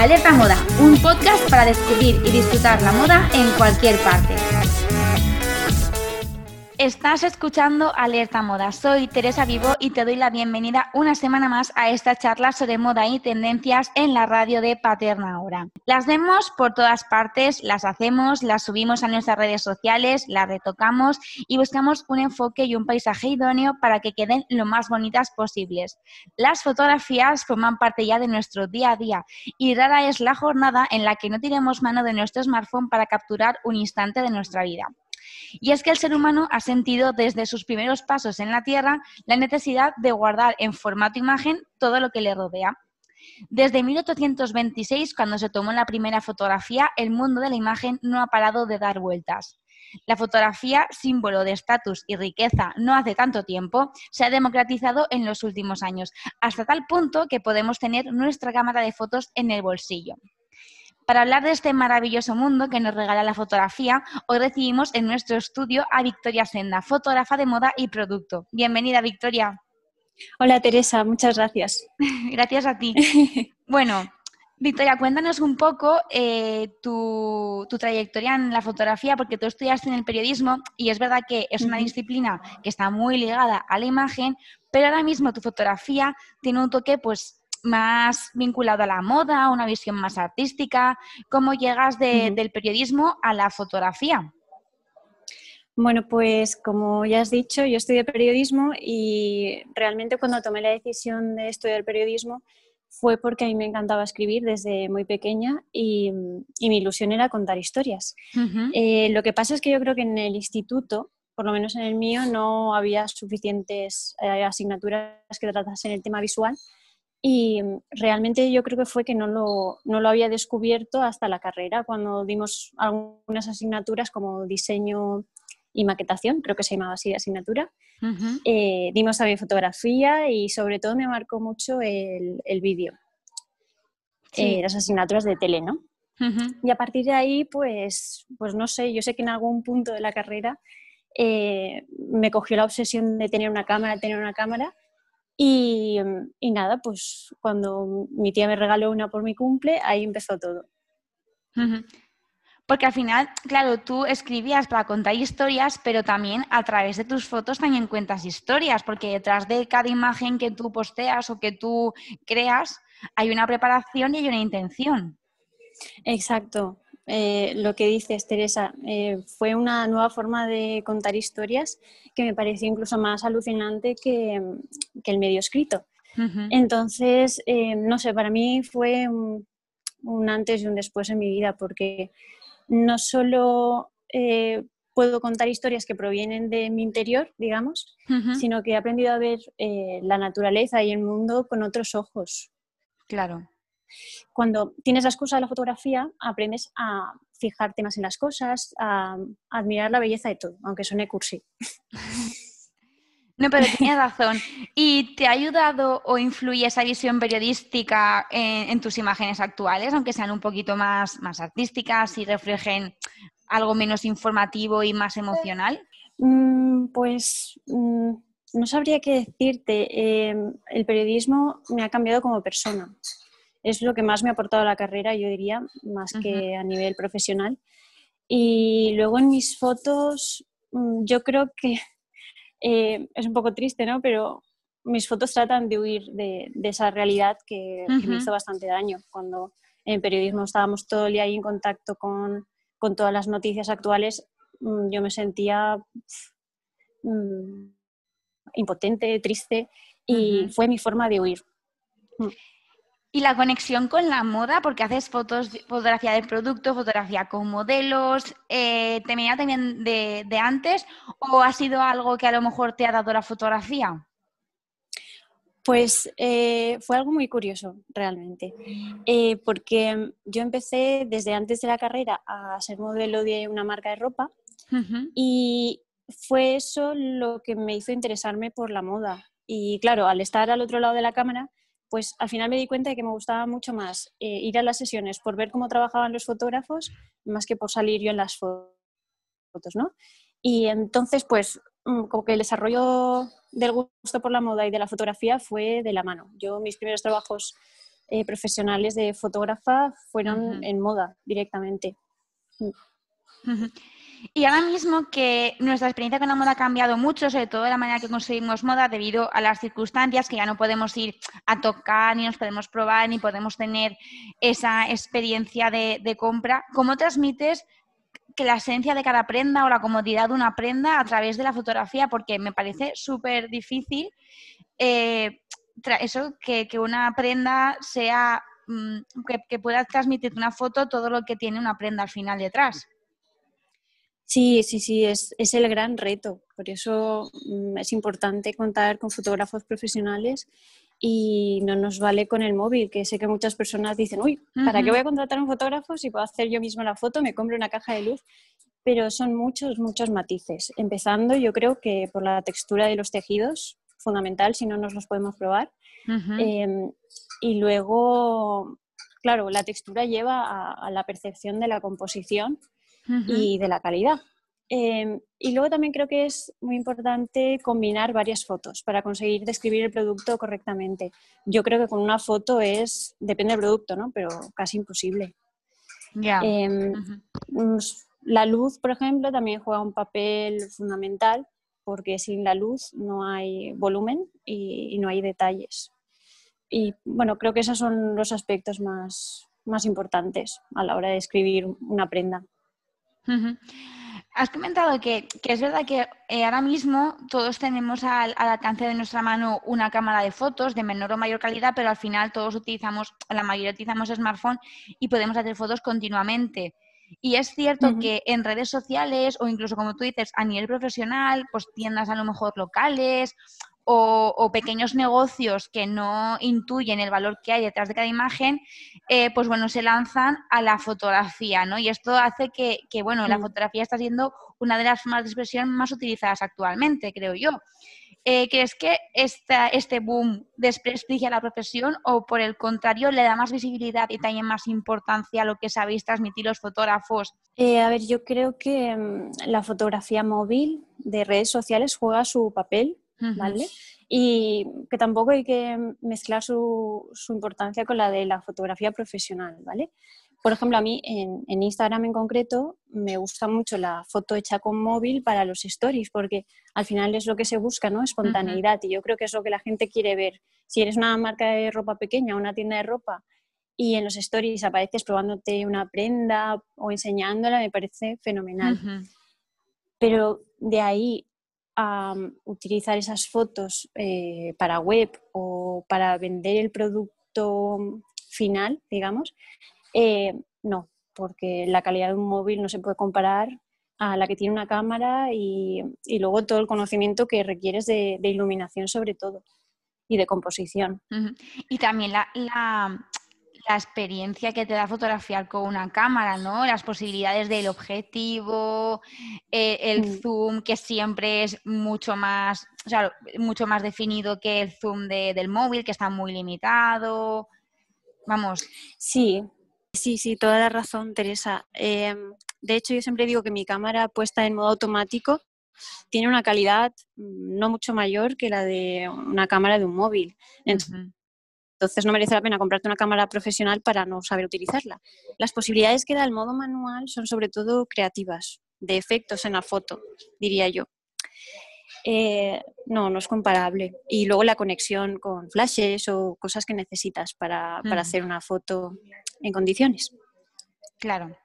Alerta Moda, un podcast para descubrir y disfrutar la moda en cualquier parte. Estás escuchando Alerta Moda. Soy Teresa Vivo y te doy la bienvenida una semana más a esta charla sobre moda y tendencias en la radio de Paterna Ahora. Las vemos por todas partes, las hacemos, las subimos a nuestras redes sociales, las retocamos y buscamos un enfoque y un paisaje idóneo para que queden lo más bonitas posibles. Las fotografías forman parte ya de nuestro día a día y rara es la jornada en la que no tiremos mano de nuestro smartphone para capturar un instante de nuestra vida. Y es que el ser humano ha sentido desde sus primeros pasos en la Tierra la necesidad de guardar en formato imagen todo lo que le rodea. Desde 1826, cuando se tomó la primera fotografía, el mundo de la imagen no ha parado de dar vueltas. La fotografía, símbolo de estatus y riqueza no hace tanto tiempo, se ha democratizado en los últimos años, hasta tal punto que podemos tener nuestra cámara de fotos en el bolsillo. Para hablar de este maravilloso mundo que nos regala la fotografía, hoy recibimos en nuestro estudio a Victoria Senda, fotógrafa de moda y producto. Bienvenida, Victoria. Hola, Teresa, muchas gracias. gracias a ti. bueno, Victoria, cuéntanos un poco eh, tu, trayectoria en la fotografía, porque tú estudiaste en el periodismo y es verdad que es una disciplina que está muy ligada a la imagen, pero ahora mismo tu fotografía tiene un toque pues más vinculado a la moda, una visión más artística. ¿Cómo llegas del periodismo a la fotografía? Bueno, pues como ya has dicho, yo estudié periodismo y realmente cuando tomé la decisión de estudiar periodismo fue porque a mí me encantaba escribir desde muy pequeña y, mi ilusión era contar historias. Eh, lo que pasa es que yo creo que en el instituto, por lo menos en el mío, no había suficientes eh, asignaturas que tratasen el tema visual y realmente yo creo que fue que no lo, no lo había descubierto hasta la carrera, cuando dimos algunas asignaturas como diseño y maquetación, creo que se llamaba así asignatura. Eh, dimos también fotografía y sobre todo me marcó mucho el, el vídeo, eh, las asignaturas de tele, ¿no? Y a partir de ahí, pues, pues no sé, yo sé que en algún punto de la carrera eh, me cogió la obsesión de tener una cámara, tener una cámara y, nada, pues cuando mi tía me regaló una por mi cumple, ahí empezó todo. Porque al final, claro, tú escribías para contar historias, pero también a través de tus fotos también cuentas historias, porque detrás de cada imagen que tú posteas o que tú creas, hay una preparación y hay una intención. Exacto. Eh, lo que dices, Teresa, eh, fue una nueva forma de contar historias que me pareció incluso más alucinante que, el medio escrito. Entonces, eh, no sé, para mí fue un, antes y un después en mi vida, porque no solo puedo contar historias que provienen de mi interior, digamos, sino que he aprendido a ver la naturaleza y el mundo con otros ojos. Claro. Cuando tienes la excusa de la fotografía, aprendes a fijarte más en las cosas, a, admirar la belleza de todo, aunque suene cursi. No, pero tienes razón. ¿Y te ha ayudado o influye esa visión periodística en, tus imágenes actuales, aunque sean un poquito más, más artísticas y reflejen algo menos informativo y más emocional? Mm, pues mm, no sabría qué decirte. Eh, el periodismo me ha cambiado como persona es lo que más me ha aportado la carrera, yo diría, más que a nivel profesional. Y luego en mis fotos, mm, yo creo que eh, es un poco triste, ¿no? Pero mis fotos tratan de huir de, esa realidad que, me hizo bastante daño. Cuando en periodismo estábamos todo el día ahí en contacto con, todas las noticias actuales, mm, yo me sentía mm, impotente, triste y fue mi forma de huir. Y la conexión con la moda, porque haces fotos, fotografía del producto, fotografía con modelos, eh, ¿te venía también de, antes o ha sido algo que a lo mejor te ha dado la fotografía? Pues eh, fue algo muy curioso, realmente, eh, porque yo empecé desde antes de la carrera a ser modelo de una marca de ropa y fue eso lo que me hizo interesarme por la moda. Y claro, al estar al otro lado de la cámara, pues al final me di cuenta de que me gustaba mucho más eh, ir a las sesiones por ver cómo trabajaban los fotógrafos más que por salir yo en las fotos, ¿no? Y entonces, pues, mm, como que el desarrollo del gusto por la moda y de la fotografía fue de la mano. Yo mis primeros trabajos eh, profesionales de fotógrafa fueron en moda directamente. Y ahora mismo que nuestra experiencia con la moda ha cambiado mucho, sobre todo la manera que conseguimos moda debido a las circunstancias, que ya no podemos ir a tocar, ni nos podemos probar, ni podemos tener esa experiencia de, compra, ¿cómo transmites que la esencia de cada prenda o la comodidad de una prenda a través de la fotografía? Porque me parece súper difícil eh, eso, que, una prenda sea, mm, que, que pueda transmitir una foto todo lo que tiene una prenda al final detrás. Sí, sí, sí, es, el gran reto. Por eso mm, es importante contar con fotógrafos profesionales y no nos vale con el móvil, que sé que muchas personas dicen, uy, ¿para qué voy a contratar un fotógrafo si puedo hacer yo mismo la foto? Me compro una caja de luz. Pero son muchos, muchos matices. Empezando, yo creo que por la textura de los tejidos, fundamental, si no nos los podemos probar. Em, y luego, claro, la textura lleva a la percepción de la composición y de la calidad. Em, y luego también creo que es muy importante combinar varias fotos para conseguir describir el producto correctamente. Yo creo que con una foto es, depende del producto, ¿no? Pero casi imposible. Em, mm, la luz, por ejemplo, también juega un papel fundamental porque sin la luz no hay volumen y, no hay detalles. Y bueno, creo que esos son los aspectos más, más importantes a la hora de escribir una prenda. Has comentado que, es verdad que eh, ahora mismo todos tenemos al, alcance de nuestra mano una cámara de fotos de menor o mayor calidad, pero al final todos utilizamos, la mayoría utilizamos smartphone y podemos hacer fotos continuamente. Y es cierto que en redes sociales o incluso como tú dices a nivel profesional, pues tiendas a lo mejor locales o, pequeños negocios que no intuyen el valor que hay detrás de cada imagen, eh, pues bueno, se lanzan a la fotografía, ¿no? Y esto hace que, bueno, la mm. fotografía está siendo una de las formas de expresión más utilizadas actualmente, creo yo. Eh, ¿Crees que esta, este boom desprestigia la profesión o por el contrario le da más visibilidad y también más importancia a lo que sabéis transmitir los fotógrafos? Eh, a ver, yo creo que mm, la fotografía móvil de redes sociales juega su papel ¿vale? Y que tampoco hay que mezclar su, importancia con la de la fotografía profesional, ¿vale? Por ejemplo, a mí en, Instagram en concreto me gusta mucho la foto hecha con móvil para los stories, porque al final es lo que se busca, ¿no? Espontaneidad. Y yo creo que es lo que la gente quiere ver. Si eres una marca de ropa pequeña, una tienda de ropa, y en los stories apareces probándote una prenda o enseñándola, me parece fenomenal. Pero de ahí utilizar esas fotos eh, para web o para vender el producto final, digamos, eh, no, porque la calidad de un móvil no se puede comparar a la que tiene una cámara y, luego todo el conocimiento que requieres de, iluminación sobre todo y de composición. Y también la experiencia que te da fotografiar con una cámara, ¿no? Las posibilidades del objetivo, eh, el mm. zoom que siempre es mucho más, o sea, mucho más definido que el zoom del móvil, que está muy limitado. Vamos. Sí, sí, sí, toda la razón, Teresa. Em, de hecho, yo siempre digo que mi cámara puesta en modo automático tiene una calidad mm, no mucho mayor que la de una cámara de un móvil. Entonces no merece la pena comprarte una cámara profesional para no saber utilizarla. Las posibilidades que da el modo manual son sobre todo creativas, de efectos en la foto, diría yo. Eh, no, no es comparable. Y luego la conexión con flashes o cosas que necesitas para, para hacer una foto en condiciones. Claro.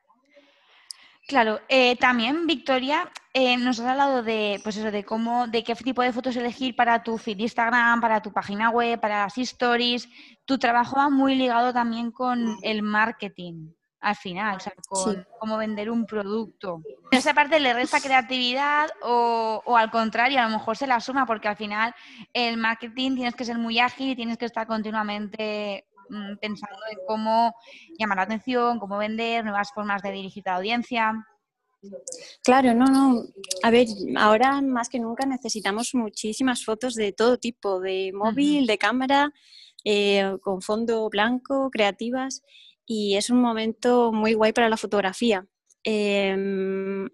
Claro, eh, también Victoria, eh, nos has hablado de, pues eso, de cómo, de qué tipo de fotos elegir para tu feed Instagram, para tu página web, para las stories. Tu trabajo va muy ligado también con el marketing al final, o sea, con cómo vender un producto. esa parte le resta creatividad o, o, al contrario, a lo mejor se la suma porque al final el marketing tienes que ser muy ágil y tienes que estar continuamente Mm, pensando en cómo llamar la atención, cómo vender, nuevas formas de dirigir la audiencia. Claro, no, no. A ver, ahora más que nunca necesitamos muchísimas fotos de todo tipo, de móvil, de cámara, eh, con fondo blanco, creativas, y es un momento muy guay para la fotografía. Em,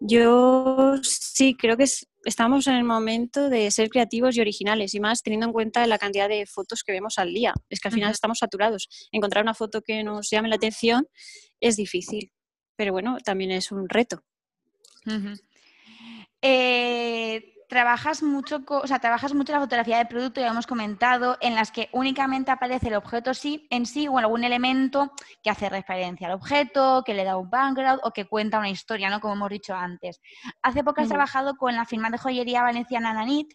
yo sí creo que es, estamos en el momento de ser creativos y originales y más teniendo en cuenta la cantidad de fotos que vemos al día. Es que al final estamos saturados. Encontrar una foto que nos llame la atención es difícil, pero bueno, también es un reto trabajas mucho, o sea, trabajas mucho la fotografía de producto, ya hemos comentado, en las que únicamente aparece el objeto sí, en sí o algún elemento que hace referencia al objeto, que le da un background o que cuenta una historia, ¿no? Como hemos dicho antes. Hace poco has trabajado con la firma de joyería valenciana Nanit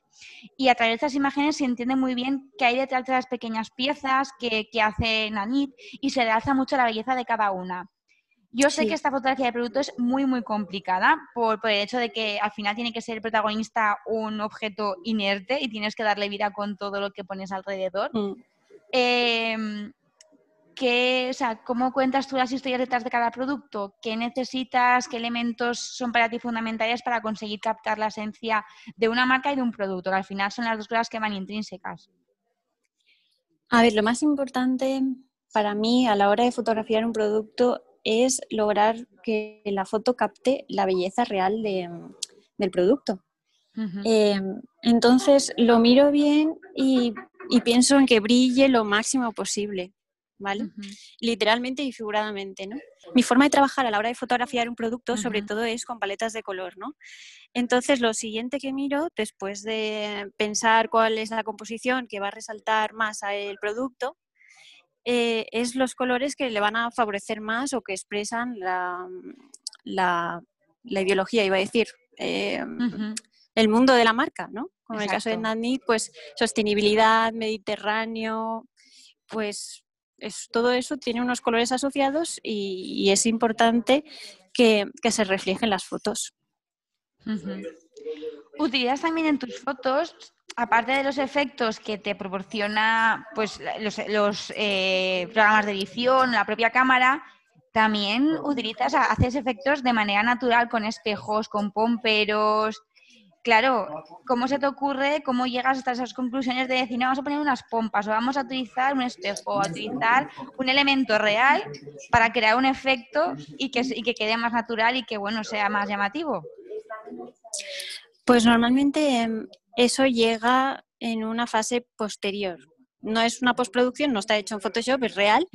y a través de estas imágenes se entiende muy bien qué hay detrás de las pequeñas piezas que, que hace Nanit y se realza mucho la belleza de cada una. Yo sé que esta fotografía de producto es muy, muy complicada por, el hecho de que al final tiene que ser el protagonista un objeto inerte y tienes que darle vida con todo lo que pones alrededor. Mm. Em, ¿Cómo cuentas tú las historias detrás de cada producto? ¿Qué necesitas? ¿Qué elementos son para ti fundamentales para conseguir captar la esencia de una marca y de un producto? Que al final son las dos cosas que van intrínsecas. A ver, lo más importante para mí a la hora de fotografiar un producto es lograr que la foto capte la belleza real del producto. Eh, entonces lo miro bien y, pienso en que brille lo máximo posible, ¿vale? Literalmente y figuradamente, ¿no? Mi forma de trabajar a la hora de fotografiar un producto, sobre todo, es con paletas de color, ¿no? Entonces, lo siguiente que miro, después de pensar cuál es la composición que va a resaltar más al producto, eh, es los colores que le van a favorecer más o que expresan la, la, ideología, iba a decir, eh, el mundo de la marca, ¿no? Como en el caso de Nani, pues sostenibilidad, mediterráneo, pues es, todo eso tiene unos colores asociados y, es importante que, se reflejen las fotos. ¿Utilizas también en tus fotos aparte de los efectos que te proporciona pues, los, eh, programas de edición, la propia cámara, también utilizas, haces efectos de manera natural con espejos, con pomperos. Claro, ¿cómo se te ocurre, cómo llegas hasta esas conclusiones de decir, no, vamos a poner unas pompas o vamos a utilizar un espejo a utilizar un elemento real para crear un efecto y que, y que quede más natural y que, bueno, sea más llamativo? Pues normalmente em, eso llega en una fase posterior. No es una postproducción, no está hecho en Photoshop, es real,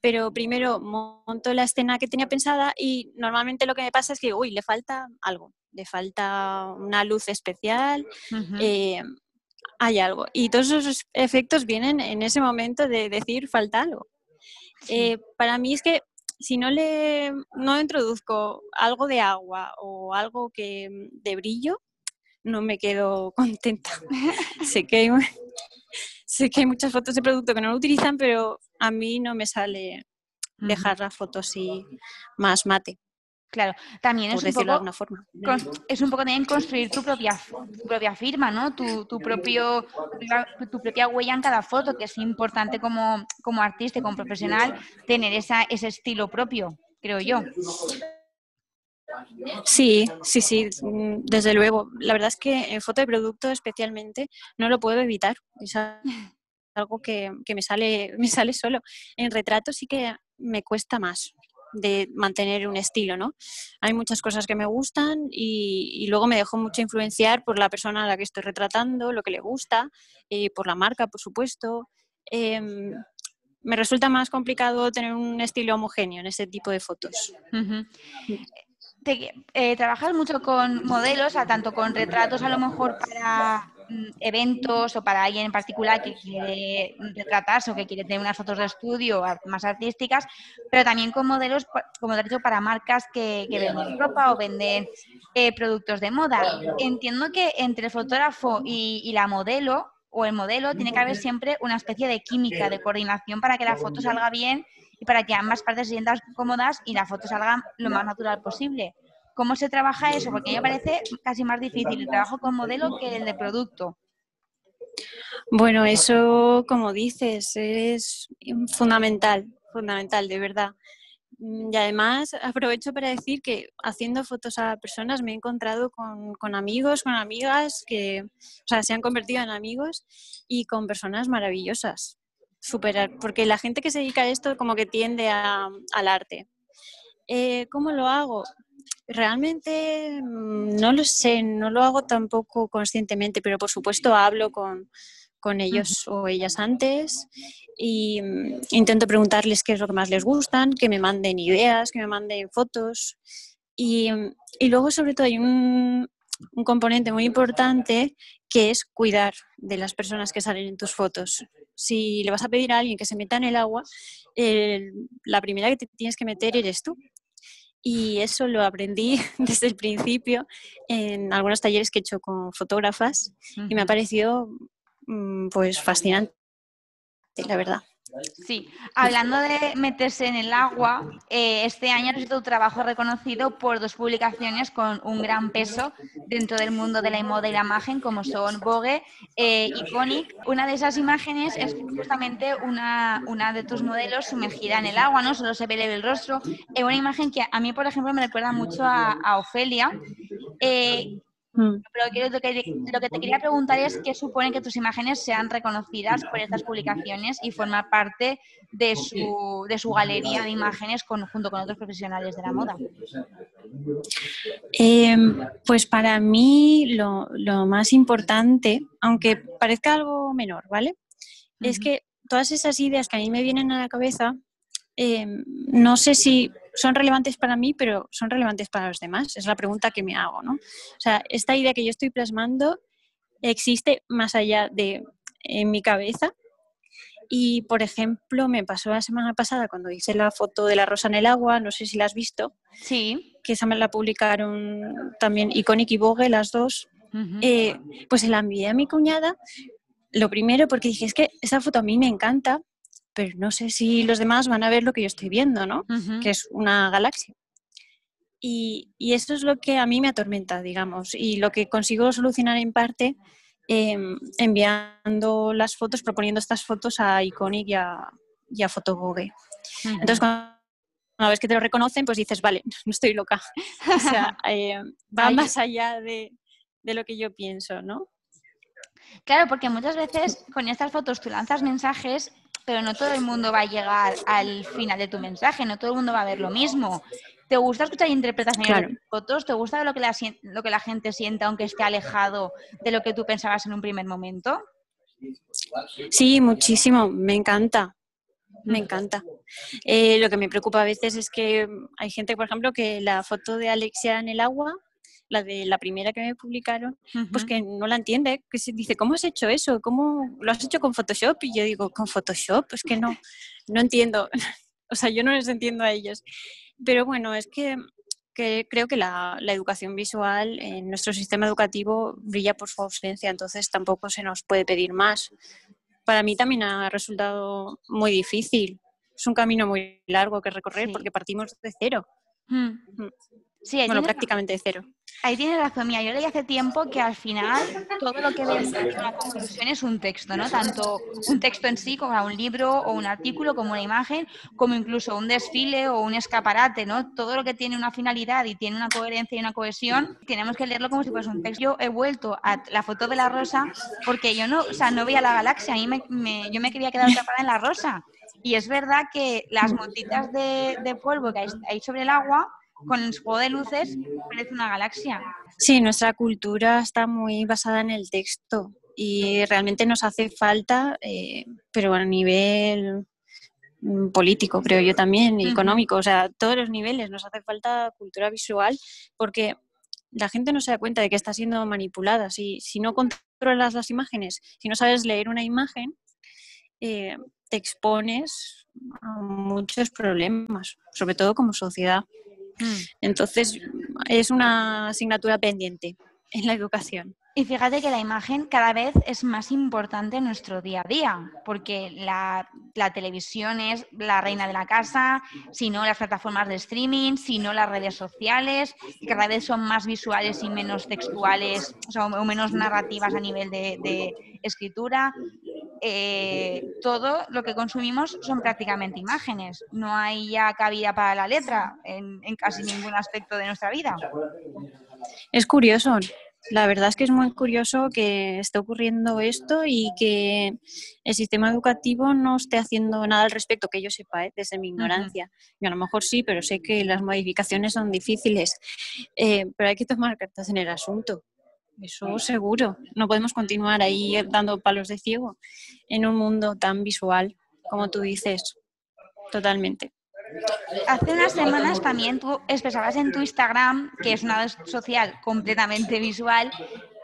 pero primero monto la escena que tenía pensada y normalmente lo que me pasa es que, uy, le falta algo, le falta una luz especial, eh, hay algo. Y todos esos efectos vienen en ese momento de decir falta algo. Eh, para mí es que si no le no introduzco algo de agua o algo que de brillo, no me quedo contenta. sé, que hay, sé que hay muchas fotos de producto que no lo utilizan, pero a mí no me sale dejar la foto así más mate. Claro, también es un, poco, forma. es un poco también construir tu propia, propia firma, ¿no? Tu, tu, propio, tu propia huella en cada foto, que es importante como, como artista y como profesional tener esa, ese estilo propio, creo yo. Sí, sí, sí, desde luego. La verdad es que en foto de producto especialmente no lo puedo evitar. Es algo que, me, sale, me sale solo. En retrato sí que me cuesta más de mantener un estilo, ¿no? Hay muchas cosas que me gustan y, luego me dejo mucho influenciar por la persona a la que estoy retratando, lo que le gusta, y por la marca, por supuesto. Em, me resulta más complicado tener un estilo homogéneo en ese tipo de fotos. Eh, trabajas mucho con modelos, a tanto con retratos a lo mejor para mm, eventos o para alguien en particular que quiere retratarse o que quiere tener unas fotos de estudio más artísticas, pero también con modelos, como te he dicho, para marcas que, venden ropa o venden eh, productos de moda. Entiendo que entre el fotógrafo y la modelo o el modelo tiene que haber siempre una especie de química, de coordinación para que la foto salga bien y para que ambas partes se sientan cómodas y la foto salga lo más natural posible. ¿Cómo se trabaja eso? Porque a mí me parece casi más difícil el trabajo con modelo que el de producto. Bueno, eso, como dices, es fundamental, fundamental, de verdad. Y además aprovecho para decir que haciendo fotos a personas me he encontrado con, amigos, con amigas que se han convertido en amigos y con personas maravillosas superar, porque la gente que se dedica a esto como que tiende al arte. Eh, ¿Cómo lo hago? realmente mm, no lo sé, no lo hago tampoco conscientemente, pero por supuesto hablo con, con ellos o ellas antes y mm, intento preguntarles qué es lo que más les gustan, que me manden ideas, que me manden fotos. Y, mm, y luego, sobre todo, hay un, un, componente muy importante que es cuidar de las personas que salen en tus fotos. Si le vas a pedir a alguien que se meta en el agua, la primera que te tienes que meter eres tú. Y eso lo aprendí desde el principio en algunos talleres que he hecho con fotógrafas y me ha parecido mm, pues fascinante la verdad. Sí, hablando de meterse en el agua, eh, este año sido un trabajo reconocido por dos publicaciones con un gran peso dentro del mundo de la moda y la imagen, como son Vogue eh, y Iconic. Una de esas imágenes es justamente una, una de tus modelos sumergida en el agua, ¿no? Solo se ve el rostro. Es una imagen que a mí, por ejemplo, me recuerda mucho a, a Ofelia. Eh, Mm. Pero lo, que, lo que te quería preguntar es qué supone que tus imágenes sean reconocidas por estas publicaciones y formar parte de su, de su galería de imágenes junto con otros profesionales de la moda. Em, pues para mí lo, lo, más importante, aunque parezca algo menor, ¿vale? Es que todas esas ideas que a mí me vienen a la cabeza, em, no sé si son relevantes para mí, pero son relevantes para los demás. Es la pregunta que me hago, ¿no? O sea, esta idea que yo estoy plasmando existe más allá de en mi cabeza. Y, por ejemplo, me pasó la semana pasada cuando hice la foto de la rosa en el agua, no sé si la has visto. Sí. Que esa me la publicaron también Iconic y Vogue, las dos. Eh, pues se la envié a mi cuñada. Lo primero porque dije, es que esa foto a mí me encanta, pero no sé si los demás van a ver lo que yo estoy viendo, ¿no? Que es una galaxia. Y, eso es lo que a mí me atormenta, digamos, y lo que consigo solucionar en parte em, enviando las fotos, proponiendo estas fotos a Iconic y a, y a. Entonces, cuando una vez que te lo reconocen, pues dices, vale, no estoy loca. O sea, eh, va más allá de, de, lo que yo pienso, ¿no? Claro, porque muchas veces con estas fotos tú lanzas mensajes pero no todo el mundo va a llegar al final de tu mensaje, no todo el mundo va a ver lo mismo. ¿Te gusta escuchar interpretaciones de fotos? ¿Te gusta lo que, la, lo que la gente siente aunque esté alejado de lo que tú pensabas en un primer momento? Sí, muchísimo, me encanta, me encanta. Eh, lo que me preocupa a veces es que hay gente, por ejemplo, que la foto de Alexia en el agua la de la primera que me publicaron, pues que no la entiende, que se dice, ¿cómo has hecho eso? ¿Cómo lo has hecho con Photoshop? Y yo digo, ¿con Photoshop? Es que no, no entiendo. o sea, yo no les entiendo a ellos. Pero bueno, es que, que creo que la, la, educación visual en nuestro sistema educativo brilla por su ausencia, entonces tampoco se nos puede pedir más. Para mí también ha resultado muy difícil. Es un camino muy largo que recorrer porque partimos de cero. Mm. Sí, bueno, prácticamente cero. Ahí tiene razón, mía. Yo leí hace tiempo que al final todo lo que vemos en una conclusión es un texto, ¿no? Tanto un texto en sí, como un libro o un artículo, como una imagen, como incluso un desfile o un escaparate, ¿no? Todo lo que tiene una finalidad y tiene una coherencia y una cohesión, tenemos que leerlo como si fuese un texto. Yo he vuelto a la foto de la rosa porque yo no, o sea, no veía la galaxia, a mí me, yo me quería quedar atrapada en la rosa. Y es verdad que las montitas de, de polvo que hay sobre el agua con el juego de luces parece una galaxia. Sí, nuestra cultura está muy basada en el texto y realmente nos hace falta, eh, pero a nivel mm, político, creo yo también, y económico, o sea, todos los niveles nos hace falta cultura visual porque la gente no se da cuenta de que está siendo manipulada. Si, si no controlas las imágenes, si no sabes leer una imagen, eh, te expones a muchos problemas, sobre todo como sociedad. Mm. Entonces, es una asignatura pendiente en la educación. Y fíjate que la imagen cada vez es más importante en nuestro día a día, porque la, televisión es la reina de la casa, si no las plataformas de streaming, si no las redes sociales, que cada vez son más visuales y menos textuales, o, menos narrativas a nivel de escritura. Eh, todo lo que consumimos son prácticamente imágenes. No hay ya cabida para la letra en, casi ningún aspecto de nuestra vida. Es curioso. la verdad es que es muy curioso que esté ocurriendo esto y que el sistema educativo no esté haciendo nada al respecto, que yo sepa, ¿eh? desde mi ignorancia. Y a lo mejor sí, pero sé que las modificaciones son difíciles. Eh, pero hay que tomar cartas en el asunto. Eso seguro. No podemos continuar ahí dando palos de ciego en un mundo tan visual, como tú dices. Totalmente. Hace unas semanas también tú expresabas en tu Instagram, que es una red social completamente visual,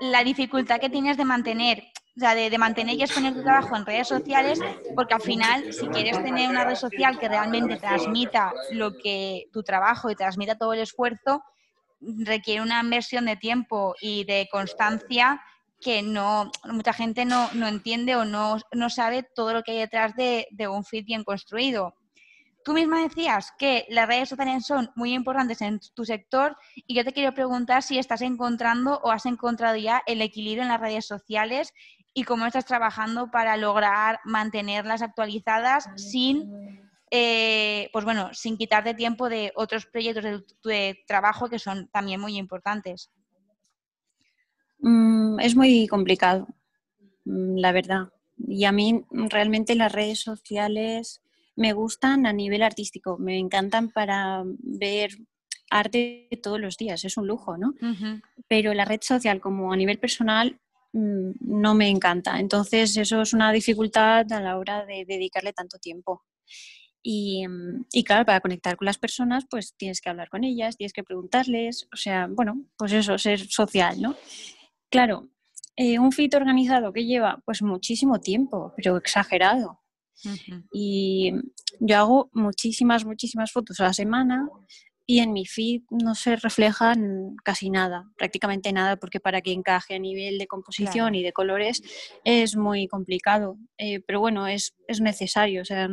la dificultad que tienes de mantener, o sea, de, mantener y exponer tu trabajo en redes sociales, porque al final, si quieres tener una red social que realmente transmita lo que tu trabajo y transmita todo el esfuerzo, requiere una inversión de tiempo y de constancia que no mucha gente no, entiende o no, no, sabe todo lo que hay detrás de, de un feed bien construido. Tú misma decías que las redes sociales son muy importantes en tu sector y yo te quiero preguntar si estás encontrando o has encontrado ya el equilibrio en las redes sociales y cómo estás trabajando para lograr mantenerlas actualizadas sin, eh, pues bueno, sin quitarte tiempo de otros proyectos de, trabajo que son también muy importantes. Mm, es muy complicado, mm, la verdad. Y a mí realmente las redes sociales me gustan a nivel artístico, me encantan para ver arte todos los días, es un lujo, ¿no? Pero la red social como a nivel personal mm, no me encanta, entonces eso es una dificultad a la hora de dedicarle tanto tiempo. Y, y, claro, para conectar con las personas, pues tienes que hablar con ellas, tienes que preguntarles, o sea, bueno, pues eso, ser social, ¿no? Claro, eh, un fit organizado que lleva pues muchísimo tiempo, pero exagerado. Y yo hago muchísimas, muchísimas fotos a la semana y en mi feed no se reflejan casi nada, prácticamente nada, porque para que encaje a nivel de composición y de colores es muy complicado. Eh, pero bueno, es, es, necesario, o sea,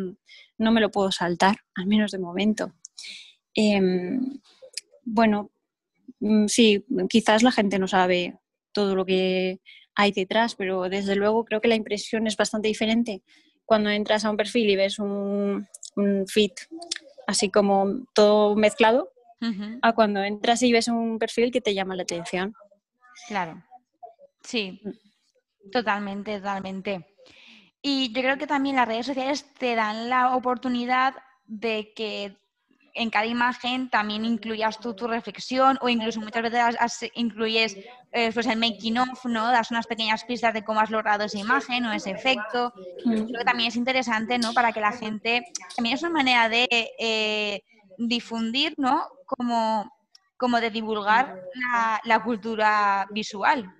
no me lo puedo saltar, al menos de momento. Em, bueno, mm, sí, quizás la gente no sabe todo lo que hay detrás, pero desde luego creo que la impresión es bastante diferente cuando entras a un perfil y ves un, un feed así como todo mezclado, a cuando entras y ves un perfil que te llama la atención. Claro, sí, totalmente, totalmente. Y yo creo que también las redes sociales te dan la oportunidad de que en cada imagen también incluyas tú tu reflexión o incluso muchas veces incluyes eh, pues el making of, ¿no? Das unas pequeñas pistas de cómo has logrado esa imagen o ese efecto. Creo que también es interesante, ¿no? Para que la gente, también es una manera de eh, difundir, ¿no? Como, como de divulgar la, la cultura visual.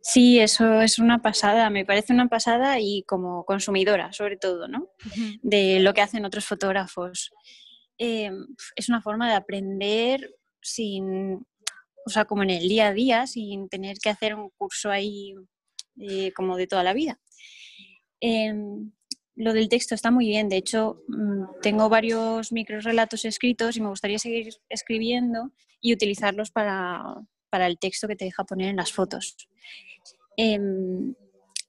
Sí, eso es una pasada, me parece una pasada y como consumidora, sobre todo, ¿no? De lo que hacen otros fotógrafos. Em, es una forma de aprender sin, o sea, como en el día a día, sin tener que hacer un curso ahí eh, como de toda la vida. Em, lo del texto está muy bien, de hecho, mm, tengo varios micro relatos escritos y me gustaría seguir escribiendo y utilizarlos para, para el texto que te deja poner en las fotos. Em,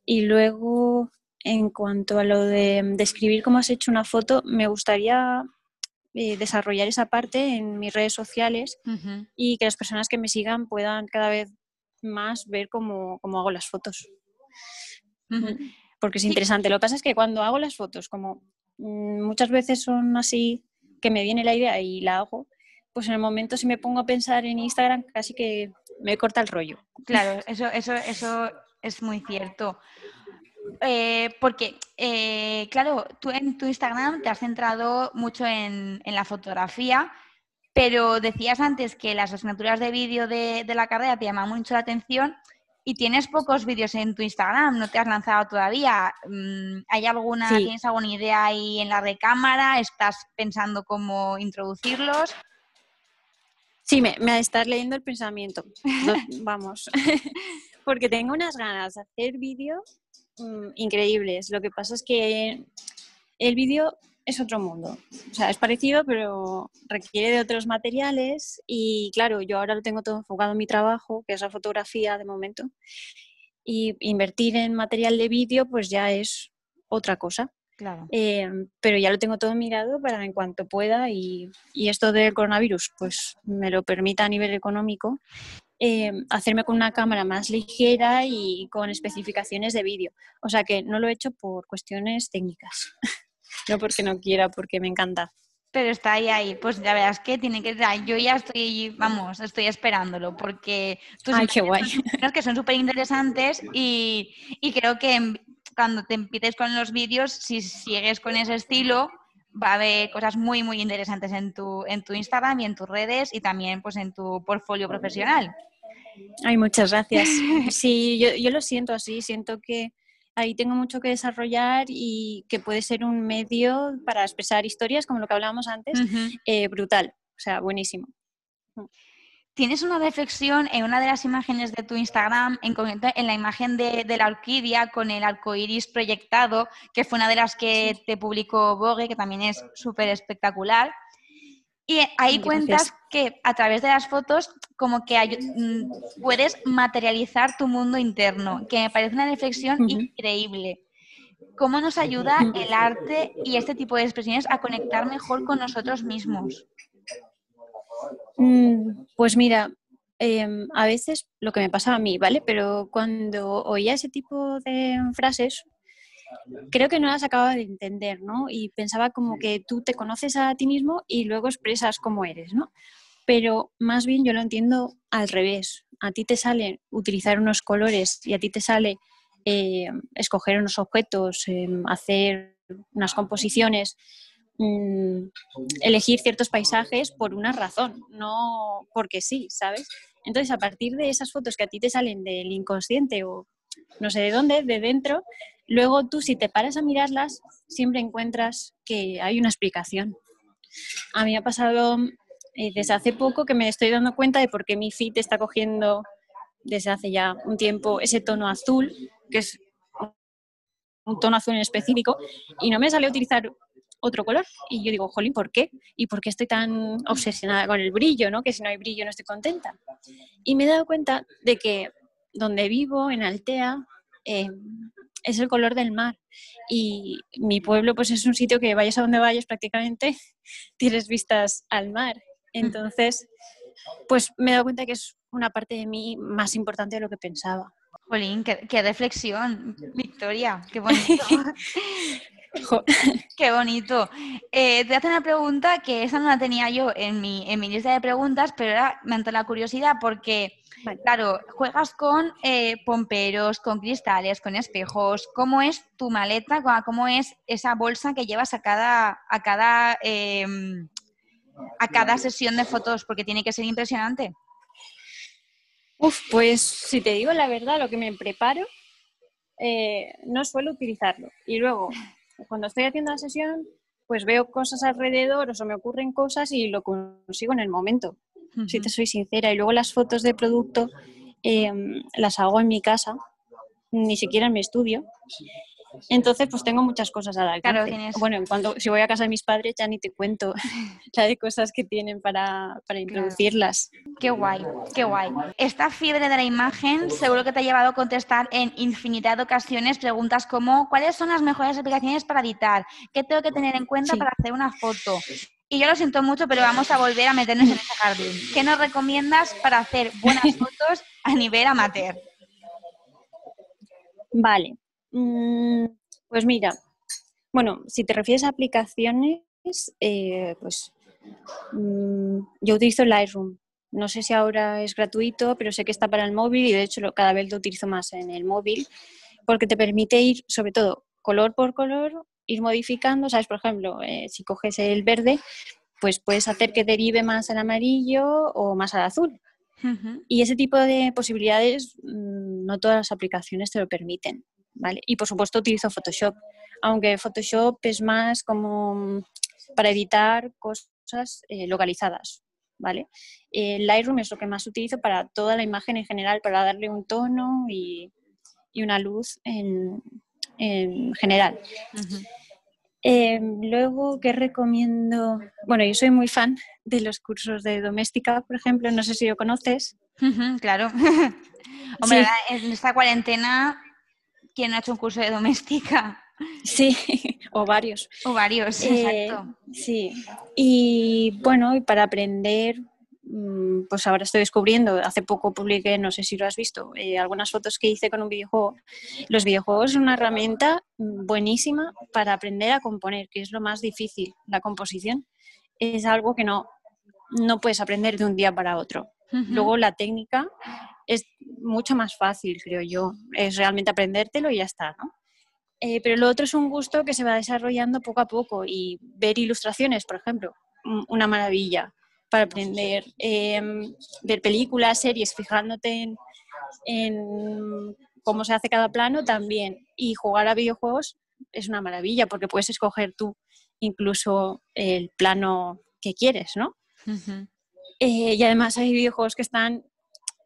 y luego, en cuanto a lo de describir cómo has hecho una foto, me gustaría eh, desarrollar esa parte en mis redes sociales y que las personas que me sigan puedan cada vez más ver cómo, hago las fotos. Porque es interesante. Lo que pasa es que cuando hago las fotos, como mm, muchas veces son así, que me viene la idea y la hago, pues en el momento si me pongo a pensar en Instagram casi que me corta el rollo. Claro, eso, eso, eso es muy cierto. Eh, porque, eh, claro, tú en tu Instagram te has centrado mucho en, la fotografía, pero decías antes que las asignaturas de vídeo de, la carrera te llaman mucho la atención y tienes pocos vídeos en tu Instagram, no te has lanzado todavía. Mm, ¿Hay alguna, tienes alguna idea ahí en la recámara? ¿Estás pensando cómo introducirlos? Sí, me, me estás leyendo el pensamiento. vamos. Porque tengo unas ganas de hacer vídeos mm, increíbles. Lo que pasa es que el vídeo es otro mundo. O sea, es parecido, pero requiere de otros materiales. Y claro, yo ahora lo tengo todo enfocado en mi trabajo, que es la fotografía de momento. Y invertir en material de vídeo, pues ya es otra cosa. Claro. Eh, pero ya lo tengo todo mirado para en cuanto pueda y, esto del coronavirus pues me lo permita a nivel económico, eh, hacerme con una cámara más ligera y con especificaciones de vídeo. O sea que no lo he hecho por cuestiones técnicas, no porque no quiera, porque me encanta. Pero está ahí, ahí. Pues ya verás que tiene que Yo ya estoy, vamos, estoy esperándolo porque tus Ay, qué guay. que son súper interesantes y, y, creo que cuando te empieces con los vídeos, si sigues con ese estilo, va a haber cosas muy, muy interesantes en tu, en tu Instagram y en tus redes y también pues en tu portfolio profesional. Ay, muchas gracias. Sí, yo, yo lo siento así, siento que ahí tengo mucho que desarrollar y que puede ser un medio para expresar historias, como lo que hablábamos antes, eh, brutal, o sea, buenísimo. Tienes una reflexión en una de las imágenes de tu Instagram, en concreto en la imagen de, la orquídea con el arco iris proyectado, que fue una de las que te publicó Vogue, que también es súper espectacular. Y ahí cuentas que a través de las fotos como que mm, puedes materializar tu mundo interno, que me parece una reflexión increíble. ¿Cómo nos ayuda el arte y este tipo de expresiones a conectar mejor con nosotros mismos? Mm, pues mira, em, a veces lo que me pasaba a mí, ¿vale? Pero cuando oía ese tipo de frases, creo que no las acababa de entender, ¿no? Y pensaba como que tú te conoces a ti mismo y luego expresas cómo eres, ¿no? Pero más bien yo lo entiendo al revés. A ti te sale utilizar unos colores y a ti te sale eh, escoger unos objetos, em, hacer unas composiciones Mm, elegir ciertos paisajes por una razón, no porque sí, ¿sabes? Entonces, a partir de esas fotos que a ti te salen del inconsciente o no sé de dónde, de dentro, luego tú si te paras a mirarlas, siempre encuentras que hay una explicación. A mí ha pasado eh, desde hace poco que me estoy dando cuenta de por qué mi fit está cogiendo desde hace ya un tiempo ese tono azul, que es un tono azul en específico, y no me sale utilizar otro color. Y yo digo, jolín, ¿por qué? ¿Y por qué estoy tan obsesionada con el brillo, ¿no? Que si no hay brillo no estoy contenta. Y me he dado cuenta de que donde vivo, en Altea, em, es el color del mar. Y mi pueblo, pues es un sitio que vayas a donde vayas prácticamente, tienes vistas al mar. Entonces, pues me he dado cuenta que es una parte de mí más importante de lo que pensaba. Jolín, qué, qué reflexión, Victoria, qué bonito. Qué bonito. Eh, te hace una pregunta que esa no la tenía yo en mi, en mi lista de preguntas, pero ahora me entró la curiosidad porque, claro, juegas con eh, pomperos, con cristales, con espejos. ¿Cómo es tu maleta? ¿Cómo es esa bolsa que llevas a cada, a cada, em, a cada sesión de fotos? Porque tiene que ser impresionante. Uf, pues si te digo la verdad, lo que me preparo, eh, no suelo utilizarlo. Y luego, cuando estoy haciendo la sesión, pues veo cosas alrededor o se me ocurren cosas y lo consigo en el momento, si te soy sincera. Y luego las fotos de producto em, las hago en mi casa, ni siquiera en mi estudio. Entonces, pues tengo muchas cosas al alcance. Claro, Bueno, cuando, si voy a casa de mis padres ya ni te cuento la de cosas que tienen para, para introducirlas. Qué guay, qué guay. Esta fiebre de la imagen seguro que te ha llevado a contestar en infinidad de ocasiones preguntas como ¿cuáles son las mejores aplicaciones para editar? ¿Qué tengo que tener en cuenta para hacer una foto? Y yo lo siento mucho, pero vamos a volver a meternos en ese jardín. ¿Qué nos recomiendas para hacer buenas fotos a nivel amateur? Vale, pues mira, bueno, si te refieres a aplicaciones, eh, pues mm, yo utilizo Lightroom. No sé si ahora es gratuito, pero sé que está para el móvil y de hecho cada vez lo utilizo más en el móvil porque te permite ir, sobre todo, color por color, ir modificando. ¿Sabes? Por ejemplo, eh, si coges el verde, pues puedes hacer que derive más al amarillo o más al azul. Y ese tipo de posibilidades mm, no todas las aplicaciones te lo permiten. Y por supuesto utilizo Photoshop, aunque Photoshop es más como para editar cosas eh, localizadas, ¿vale? Lightroom es lo que más utilizo para toda la imagen en general, para darle un tono y, una luz en, general. Em, luego, ¿qué recomiendo? Bueno, yo soy muy fan de los cursos de doméstica, por ejemplo, no sé si lo conoces. claro. Hombre, en esta cuarentena ¿Quién ha hecho un curso de doméstica? Sí, o varios. O varios, eh, exacto. Sí, y bueno, y para aprender mm, pues ahora estoy descubriendo, hace poco publiqué, no sé si lo has visto, eh, algunas fotos que hice con un videojuego. Los videojuegos son una herramienta buenísima para aprender a componer, que es lo más difícil. La composición es algo que no, no puedes aprender de un día para otro. Luego la técnica es mucho más fácil, creo yo. Es realmente aprendértelo y ya está, ¿no? Eh, pero lo otro es un gusto que se va desarrollando poco a poco y ver ilustraciones, por ejemplo, una maravilla para aprender, em, ver películas, series, fijándote en, cómo se hace cada plano también. Y jugar a videojuegos es una maravilla porque puedes escoger tú incluso el plano que quieres, ¿no? Eh, y además hay videojuegos que están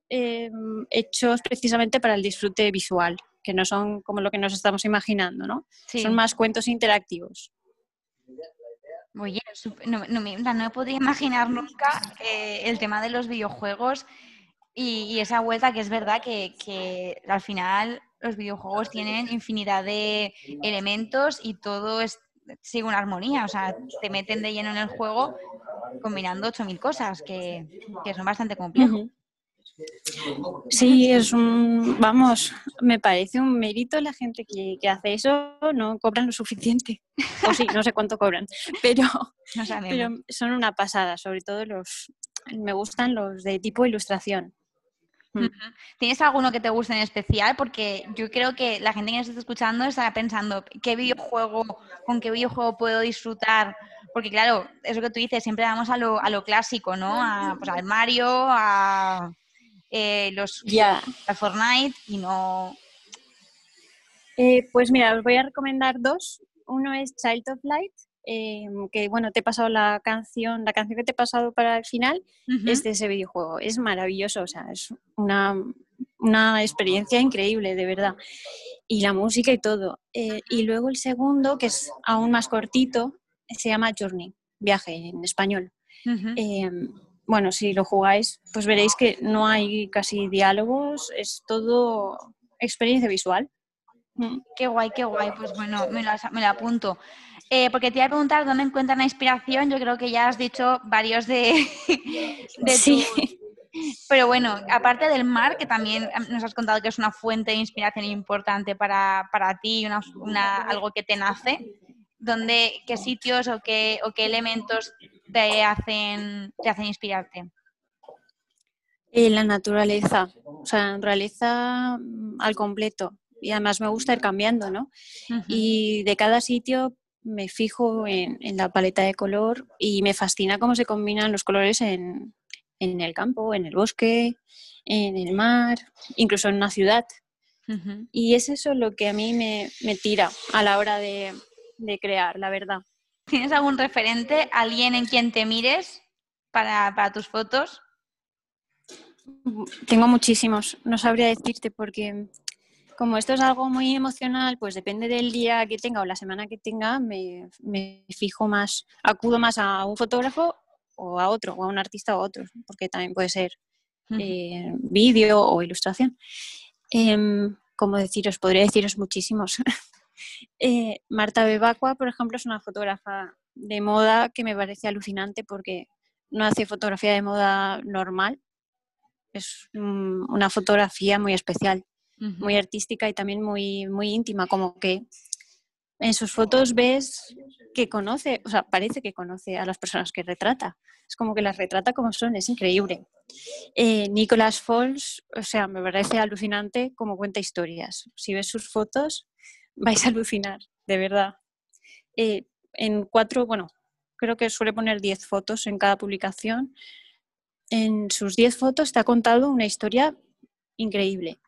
em, hechos precisamente para el disfrute visual que no son como lo que nos estamos imaginando, ¿no? Son más cuentos interactivos. Oye, no, no, me podría imaginar nunca eh, el tema de los videojuegos y, esa vuelta que es verdad que, al final los videojuegos tienen infinidad de elementos y todo es, sigue una armonía, o sea, te meten de lleno en el juego combinando 8.000 cosas que, son bastante complejos. Sí, es un, vamos, me parece un mérito la gente que, hace eso, no cobran lo suficiente. O sí, no sé cuánto cobran, pero, son una pasada, sobre todo los, me gustan los de tipo ilustración. ¿Tienes alguno que te guste en especial? Porque yo creo que la gente que nos está escuchando está pensando, ¿qué videojuego, con qué videojuego puedo disfrutar? Porque claro, eso que tú dices, siempre vamos a lo, a lo clásico, ¿no? A, pues al Mario, a eh, los Fortnite y no... Eh, pues mira, os voy a recomendar dos. Uno es Child of Light, eh, que bueno, te he pasado la canción, la canción que te he pasado para el final es de ese videojuego. Es maravilloso, o sea, es una, una experiencia increíble, de verdad. Y la música y todo. y luego el segundo, que es aún más cortito, se llama Journey, viaje en español bueno, si lo jugáis, pues veréis que no hay casi diálogos, es todo experiencia visual. Qué guay, qué guay. Pues bueno, me lo, apunto. Eh, porque te iba a preguntar dónde encuentran la inspiración. Yo creo que ya has dicho varios de, sí. Pero bueno, aparte del mar, que también nos has contado que es una fuente de inspiración importante para, para ti, una, algo que te nace, ¿dónde, ¿qué sitios o qué, o qué elementos te hacen, te hacen inspirarte? la naturaleza, o sea, naturaleza mm, al completo. Y además me gusta ir cambiando, ¿no? Y de cada sitio me fijo en, la paleta de color y me fascina cómo se combinan los colores en, el campo, en el bosque, en el mar, incluso en una ciudad. Y es eso lo que a mí me, tira a la hora de crear, la verdad. ¿Tienes algún referente, alguien en quien te mires para, tus fotos? Tengo muchísimos, no sabría decirte porque como esto es algo muy emocional, pues depende del día que tenga o la semana que tenga, me, fijo más, acudo más a un fotógrafo o a otro, o a un artista o a otro, porque también puede ser eh, vídeo o ilustración. Em, como deciros, podría deciros muchísimos. Eh, Marta Bebacua, por ejemplo, es una fotógrafa de moda que me parece alucinante porque no hace fotografía de moda normal, es una fotografía muy especial, muy artística y también muy, muy íntima, como que en sus fotos ves que conoce, o sea, parece que conoce a las personas que retrata. Es como que las retrata como son, es increíble. Eh, Nicolas Falls, o sea, me parece alucinante como cuenta historias. Si ves sus fotos, vais a alucinar, de verdad. Eh, en cuatro, bueno, creo que suele poner diez fotos en cada publicación. En sus diez fotos te ha contado una historia increíble.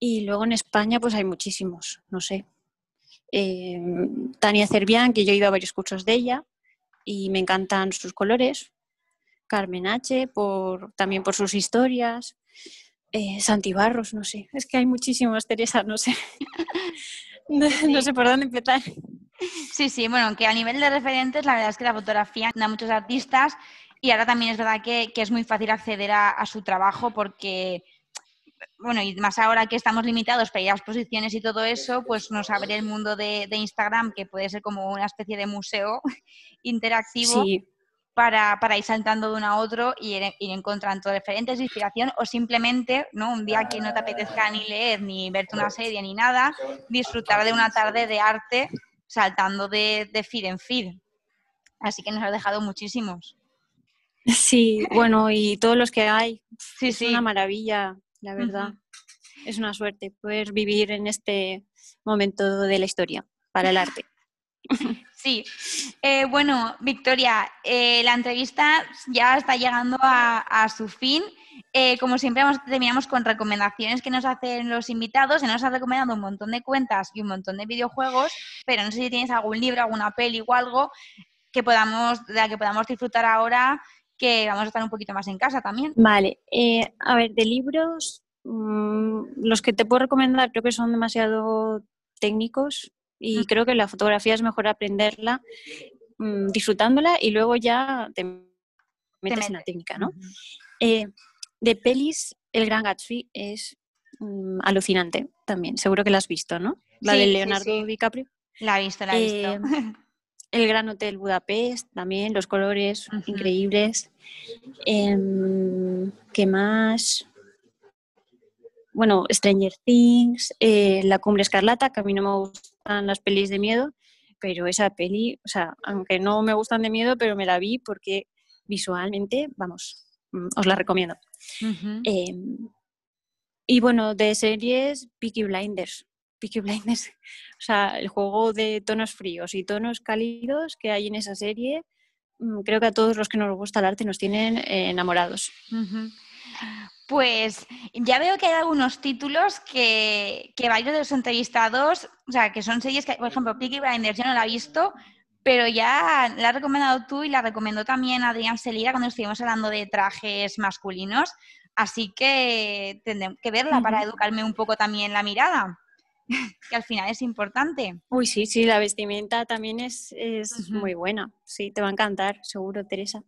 Y luego en España, pues hay muchísimos, no sé. Eh, Tania Cervián, que yo he ido a varios cursos de ella y me encantan sus colores. Carmen H, por, también por sus historias. Eh, Santibarros, no sé. Es que hay muchísimos, Teresa, no sé. no, sé por dónde empezar. Sí, sí, bueno, que a nivel de referentes, la verdad es que la fotografía da muchos artistas y ahora también es verdad que, es muy fácil acceder a, su trabajo porque, bueno, y más ahora que estamos limitados para ir a exposiciones y todo eso, pues nos abre el mundo de, Instagram, que puede ser como una especie de museo interactivo. para, para, ir saltando de uno a otro y ir, ir, encontrando referentes de inspiración o simplemente, ¿no? Un día que no te apetezca ni leer, ni verte una serie, ni nada, disfrutar de una tarde de arte saltando de, de feed en feed. Así que nos ha dejado muchísimos. Sí, bueno, y todos los que hay. Sí, es sí. una maravilla, la verdad. Es una suerte poder vivir en este momento de la historia para el arte. Sí, eh, bueno, Victoria, eh, la entrevista ya está llegando a, su fin. Eh, como siempre, terminamos con recomendaciones que nos hacen los invitados. Se nos ha recomendado un montón de cuentas y un montón de videojuegos, pero no sé si tienes algún libro, alguna peli o algo que podamos, de la que podamos disfrutar ahora, que vamos a estar un poquito más en casa también. Vale, a ver, de libros, mmm, los que te puedo recomendar creo que son demasiado técnicos y creo que la fotografía es mejor aprenderla mmm, disfrutándola y luego ya te metes te en la técnica, ¿no? eh, de pelis, El Gran Gatsby es mmm, alucinante también, seguro que la has visto, ¿no? La Sí, de sí, Leonardo sí. DiCaprio. La he visto, la he Eh, visto. El Gran Hotel Budapest, también, los colores increíbles. Em, ¿Qué más? Bueno, Stranger Things, eh, La Cumbre Escarlata, que a mí no me gustan las pelis de miedo, pero esa peli, o sea, aunque no me gustan de miedo, pero me la vi porque visualmente, vamos, mm, os la recomiendo. Em, y bueno, de series, Peaky Blinders. Peaky Blinders, o sea, el juego de tonos fríos y tonos cálidos que hay en esa serie, mm, creo que a todos los que nos gusta el arte nos tienen eh, enamorados. Pues ya veo que hay algunos títulos que, que varios de los entrevistados, o sea, que son series que, por ejemplo, Peaky Blinders yo no la he visto, pero ya la has recomendado tú y la recomendó también Adrián Selira cuando estuvimos hablando de trajes masculinos, así que tendré que verla para educarme un poco también la mirada, que al final es importante. Uy, sí, sí, la vestimenta también es, es muy buena. Sí, te va a encantar, seguro, Teresa.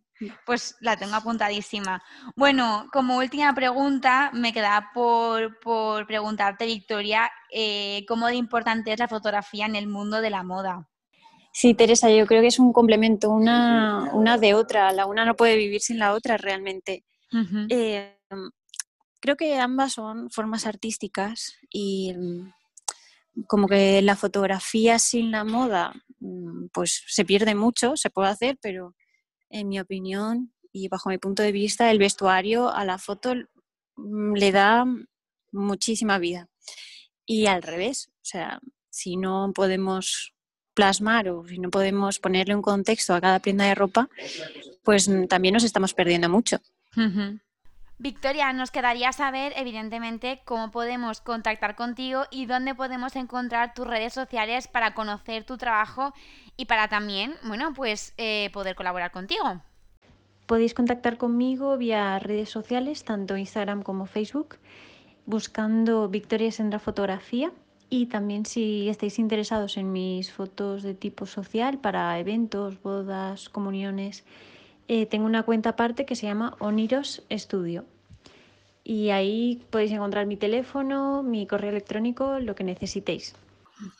Pues la tengo apuntadísima. Bueno, como última pregunta, me queda por, por preguntarte, Victoria, eh, ¿cómo de importante es la fotografía en el mundo de la moda? Sí, Teresa, yo creo que es un complemento una, una de otra. La una no puede vivir sin la otra realmente. Eh, creo que ambas son formas artísticas y mm, como que la fotografía sin la moda, mm, pues se pierde mucho, se puede hacer, pero en mi opinión y bajo mi punto de vista, el vestuario a la foto mm, le da muchísima vida. Y al revés, o sea, si no podemos plasmar o si no podemos ponerle un contexto a cada prenda de ropa, pues mm, también nos estamos perdiendo mucho. Victoria, nos quedaría saber, evidentemente, cómo podemos contactar contigo y dónde podemos encontrar tus redes sociales para conocer tu trabajo y para también, bueno, pues eh, poder colaborar contigo. Podéis contactar conmigo vía redes sociales, tanto Instagram como Facebook, buscando Victoria Sendra Fotografía. Y también si estáis interesados en mis fotos de tipo social para eventos, bodas, comuniones, eh, tengo una cuenta aparte que se llama Oniros Studio. Y ahí podéis encontrar mi teléfono, mi correo electrónico, lo que necesitéis.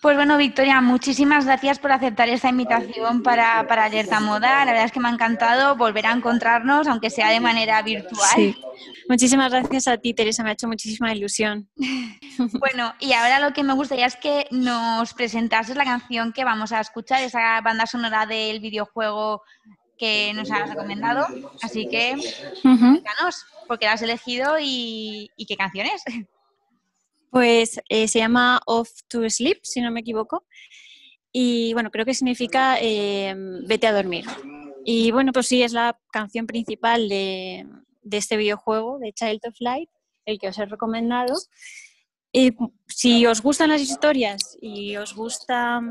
Pues bueno, Victoria, muchísimas gracias por aceptar esta invitación para, para Alerta Moda. La verdad es que me ha encantado volver a encontrarnos, aunque sea de manera virtual. Sí. Muchísimas gracias a ti, Teresa, me ha hecho muchísima ilusión. Bueno, y ahora lo que me gustaría es que nos presentases la canción que vamos a escuchar, esa banda sonora del videojuego que nos has recomendado. Así que, porque la has elegido y, y qué canción es. Pues eh, se llama Off to Sleep, si no me equivoco. Y bueno, creo que significa eh, vete a dormir. Y bueno, pues sí, es la canción principal de, de este videojuego, de Child of Light, el que os he recomendado. Y si os gustan las historias y os gusta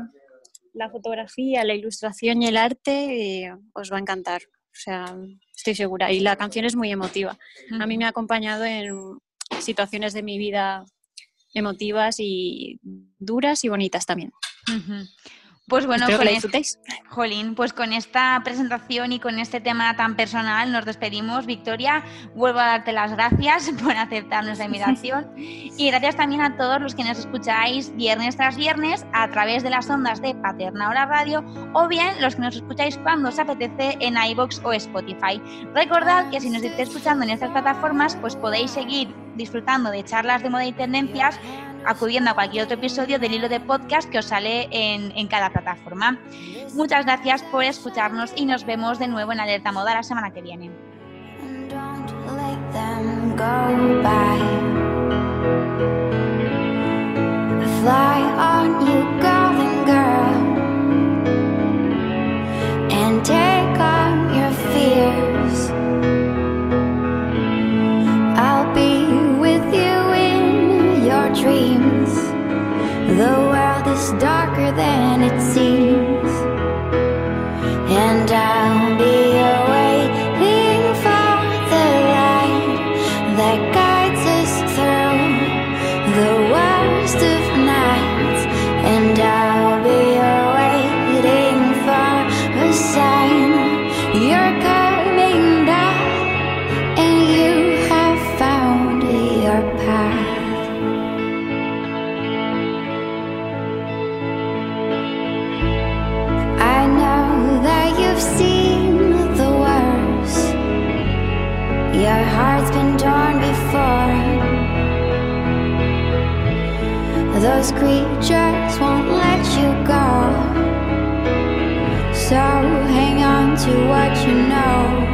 la fotografía, la ilustración y el arte, eh, os va a encantar. O sea, estoy segura. Y la canción es muy emotiva. A mí me ha acompañado en situaciones de mi vida emotivas y duras y bonitas también. Pues bueno, Espero con. Jolín, pues con esta presentación y con este tema tan personal nos despedimos. Victoria, vuelvo a darte las gracias por aceptar nuestra invitación y gracias también a todos los que nos escucháis viernes tras viernes a través de las ondas de Paterna Hora Radio o bien los que nos escucháis cuando os apetece en iBox o Spotify. Recordad que si nos estáis escuchando en estas plataformas, pues podéis seguir disfrutando de charlas de moda y tendencias acudiendo a cualquier otro episodio del hilo de podcast que os sale en, cada plataforma. Muchas gracias por escucharnos y nos vemos de nuevo en Alerta Moda la semana que viene. Your heart's been torn before. Those creatures won't let you go. So hang on to what you know.